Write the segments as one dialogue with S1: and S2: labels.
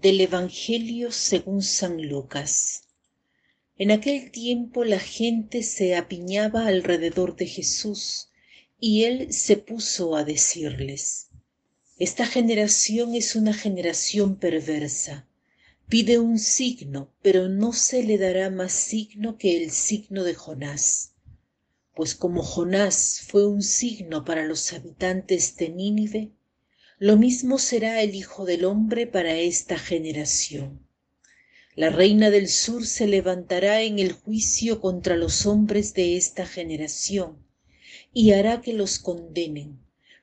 S1: Del Evangelio según San Lucas. En aquel tiempo la gente se apiñaba alrededor de Jesús, y él se puso a decirles, Esta generación es una generación perversa. Pide un signo, pero no se le dará más signo que el signo de Jonás. Pues como Jonás fue un signo para los habitantes de Nínive, lo mismo será el Hijo del Hombre para esta generación. La reina del sur se levantará en el juicio contra los hombres de esta generación y hará que los condenen,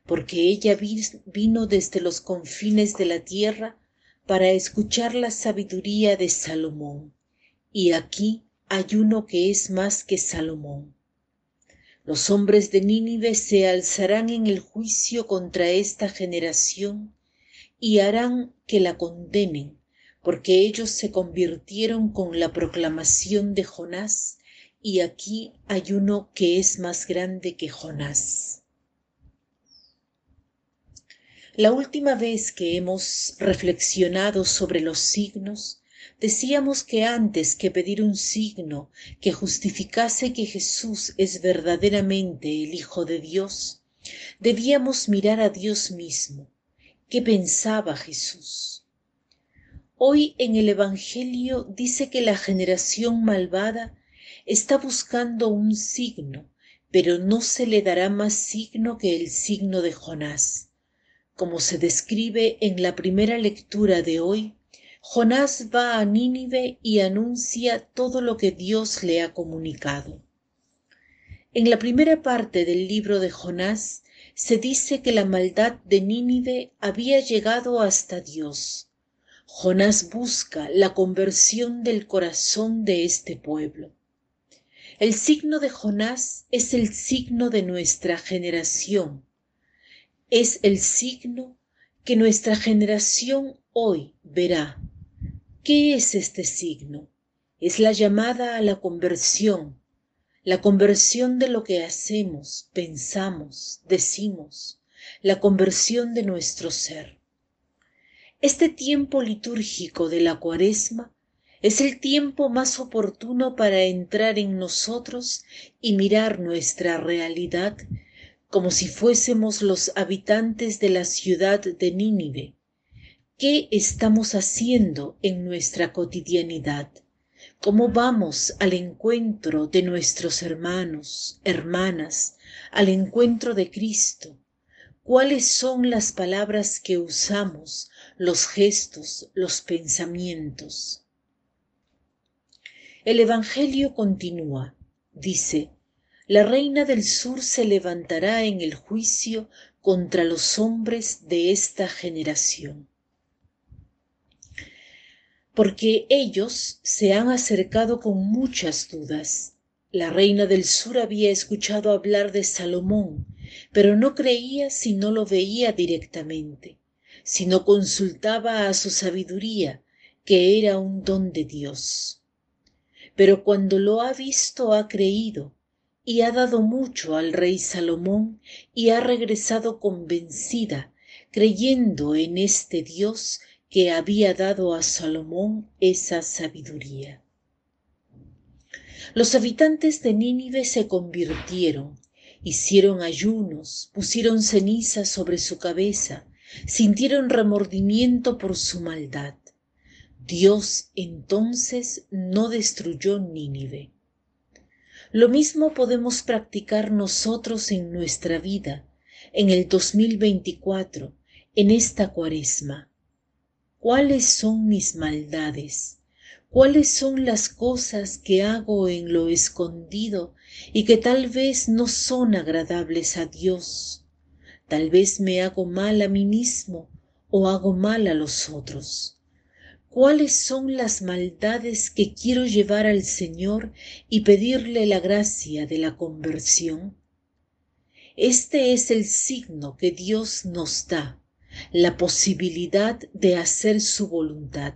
S1: porque ella vino desde los confines de la tierra para escuchar la sabiduría de Salomón. Y aquí hay uno que es más que Salomón. Los hombres de Nínive se alzarán en el juicio contra esta generación y harán que la condenen, porque ellos se convirtieron con la proclamación de Jonás, y aquí hay uno que es más grande que Jonás. La última vez que hemos reflexionado sobre los signos, Decíamos que antes que pedir un signo que justificase que Jesús es verdaderamente el Hijo de Dios, debíamos mirar a Dios mismo. ¿Qué pensaba Jesús? Hoy en el Evangelio dice que la generación malvada está buscando un signo, pero no se le dará más signo que el signo de Jonás. Como se describe en la primera lectura de hoy, Jonás va a Nínive y anuncia todo lo que Dios le ha comunicado. En la primera parte del libro de Jonás se dice que la maldad de Nínive había llegado hasta Dios. Jonás busca la conversión del corazón de este pueblo. El signo de Jonás es el signo de nuestra generación. Es el signo que nuestra generación hoy verá ¿Qué es este signo? Es la llamada a la conversión, la conversión de lo que hacemos, pensamos, decimos, la conversión de nuestro ser. Este tiempo litúrgico de la cuaresma es el tiempo más oportuno para entrar en nosotros y mirar nuestra realidad como si fuésemos los habitantes de la ciudad de Nínive, ¿Qué estamos haciendo en nuestra cotidianidad? ¿Cómo vamos al encuentro de nuestros hermanos, hermanas, al encuentro de Cristo? ¿Cuáles son las palabras que usamos, los gestos, los pensamientos? El Evangelio continúa, dice, la reina del sur se levantará en el juicio contra los hombres de esta generación porque ellos se han acercado con muchas dudas. La reina del sur había escuchado hablar de Salomón, pero no creía si no lo veía directamente, si no consultaba a su sabiduría, que era un don de Dios. Pero cuando lo ha visto ha creído, y ha dado mucho al rey Salomón, y ha regresado convencida, creyendo en este Dios que había dado a Salomón esa sabiduría. Los habitantes de Nínive se convirtieron, hicieron ayunos, pusieron ceniza sobre su cabeza, sintieron remordimiento por su maldad. Dios entonces no destruyó Nínive. Lo mismo podemos practicar nosotros en nuestra vida, en el 2024, en esta cuaresma cuáles son mis maldades, cuáles son las cosas que hago en lo escondido y que tal vez no son agradables a Dios. Tal vez me hago mal a mí mismo o hago mal a los otros. ¿Cuáles son las maldades que quiero llevar al Señor y pedirle la gracia de la conversión? Este es el signo que Dios nos da la posibilidad de hacer su voluntad,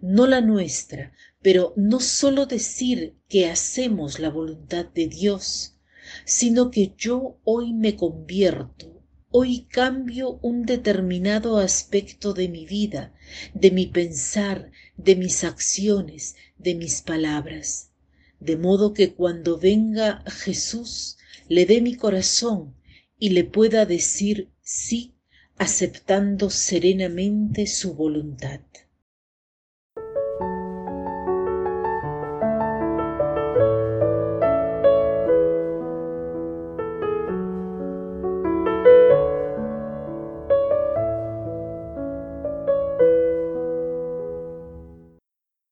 S1: no la nuestra, pero no sólo decir que hacemos la voluntad de Dios, sino que yo hoy me convierto, hoy cambio un determinado aspecto de mi vida de mi pensar de mis acciones de mis palabras. De modo que cuando venga jesús le dé mi corazón y le pueda decir sí aceptando serenamente su voluntad